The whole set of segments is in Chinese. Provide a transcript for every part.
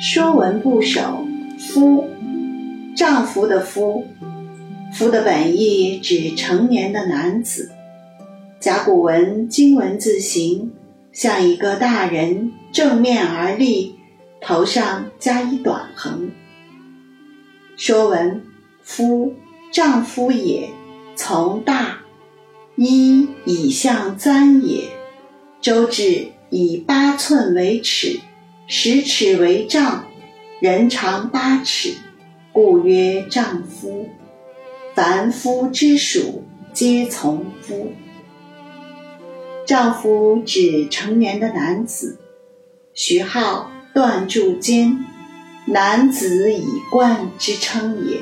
《说文部首》夫，丈夫的夫，夫的本意指成年的男子。甲骨文金文字形，像一个大人正面而立，头上加一短横。《说文》夫，丈夫也，从大，一以象簪也。周至以八寸为尺。十尺为丈，人长八尺，故曰丈夫。凡夫之属，皆从夫。丈夫指成年的男子。徐浩断柱间，男子以冠之称也。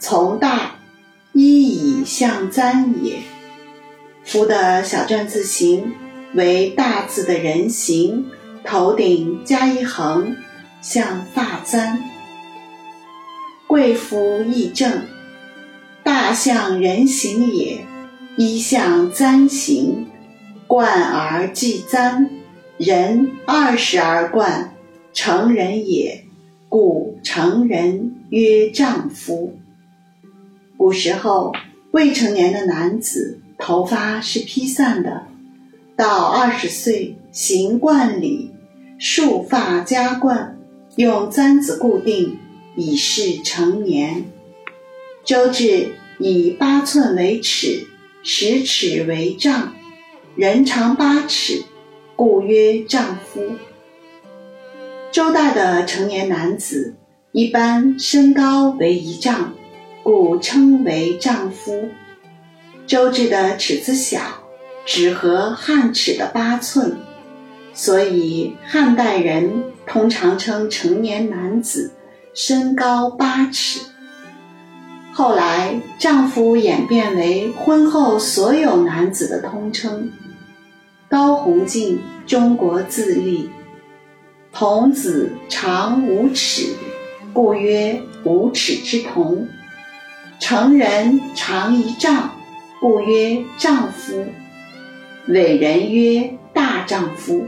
从大，一以象簪也。夫的小篆字形为大字的人形。头顶加一横，像发簪。贵夫亦正，大象人形也，一象簪形，冠而既簪，人二十而冠，成人也，故成人曰丈夫。古时候，未成年的男子头发是披散的，到二十岁行冠礼。束发加冠，用簪子固定，以示成年。周至以八寸为尺，十尺为丈，人长八尺，故曰丈夫。周代的成年男子一般身高为一丈，故称为丈夫。周至的尺子小，只合汉尺的八寸。所以汉代人通常称成年男子身高八尺。后来丈夫演变为婚后所有男子的通称。高弘进《中国字立》：童子长五尺，故曰五尺之童；成人长一丈，故曰丈夫。伟人曰大丈夫。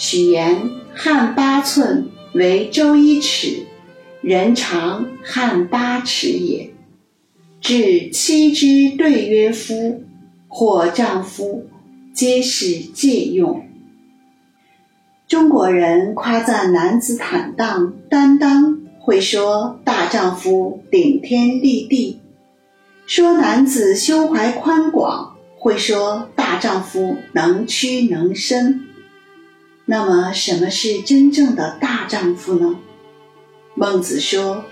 许言汉八寸为周一尺，人长汉八尺也。至妻之对曰夫或丈夫，皆是借用。中国人夸赞男子坦荡担当，会说大丈夫顶天立地；说男子胸怀宽广，会说大丈夫能屈能伸。那么，什么是真正的大丈夫呢？孟子说：“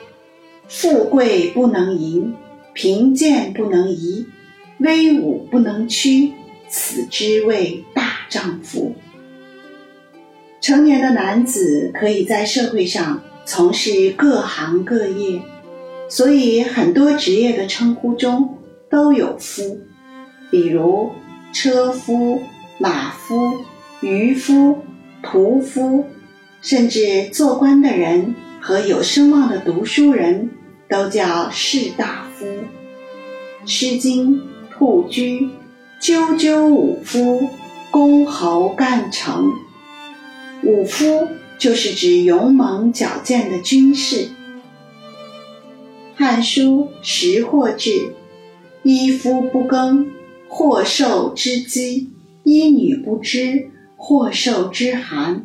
富贵不能淫，贫贱不能移，威武不能屈，此之谓大丈夫。”成年的男子可以在社会上从事各行各业，所以很多职业的称呼中都有“夫”，比如车夫、马夫、渔夫。屠夫，甚至做官的人和有声望的读书人，都叫士大夫。《诗经·兔居》：“赳赳武夫，公侯干城。”武夫就是指勇猛矫健的军士。《汉书·识货志》：“一夫不耕，或受之饥；一女不织。”或受之寒，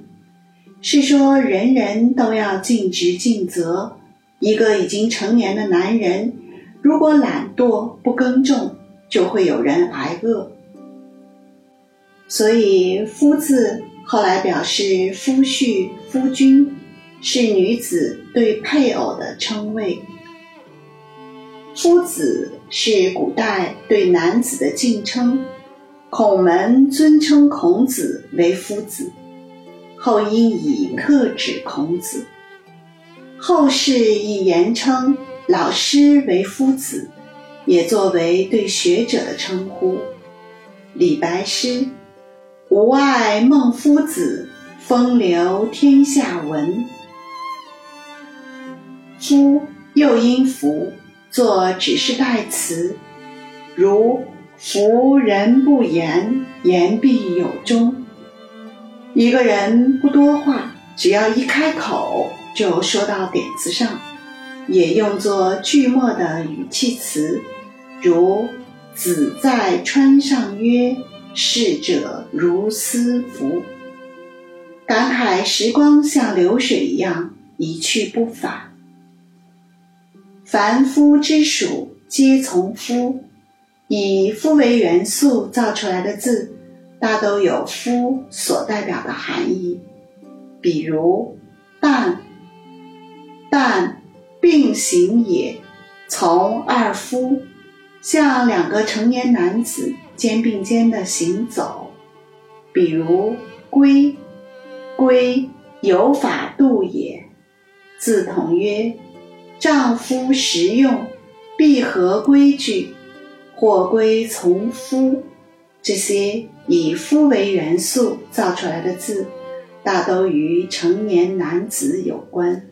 是说人人都要尽职尽责。一个已经成年的男人，如果懒惰不耕种，就会有人挨饿。所以“夫”字后来表示夫婿、夫君，是女子对配偶的称谓。夫子是古代对男子的敬称。孔门尊称孔子为夫子，后因以克指孔子。后世以言称老师为夫子，也作为对学者的称呼。李白诗：“吾爱孟夫子，风流天下闻。”夫又因福作指示代词，如。夫人不言，言必有终。一个人不多话，只要一开口就说到点子上，也用作句末的语气词，如“子在川上曰：逝者如斯夫”，感慨时光像流水一样一去不返。凡夫之属，皆从夫，以夫为元素造出来的字，大都有夫所代表的含义。比如“旦”，“旦”并行也，从二夫，像两个成年男子肩并肩的行走。比如“规”，“规”有法度也，字同曰。丈夫实用，必合规矩，或归从夫。这些以夫为元素造出来的字，大都与成年男子有关。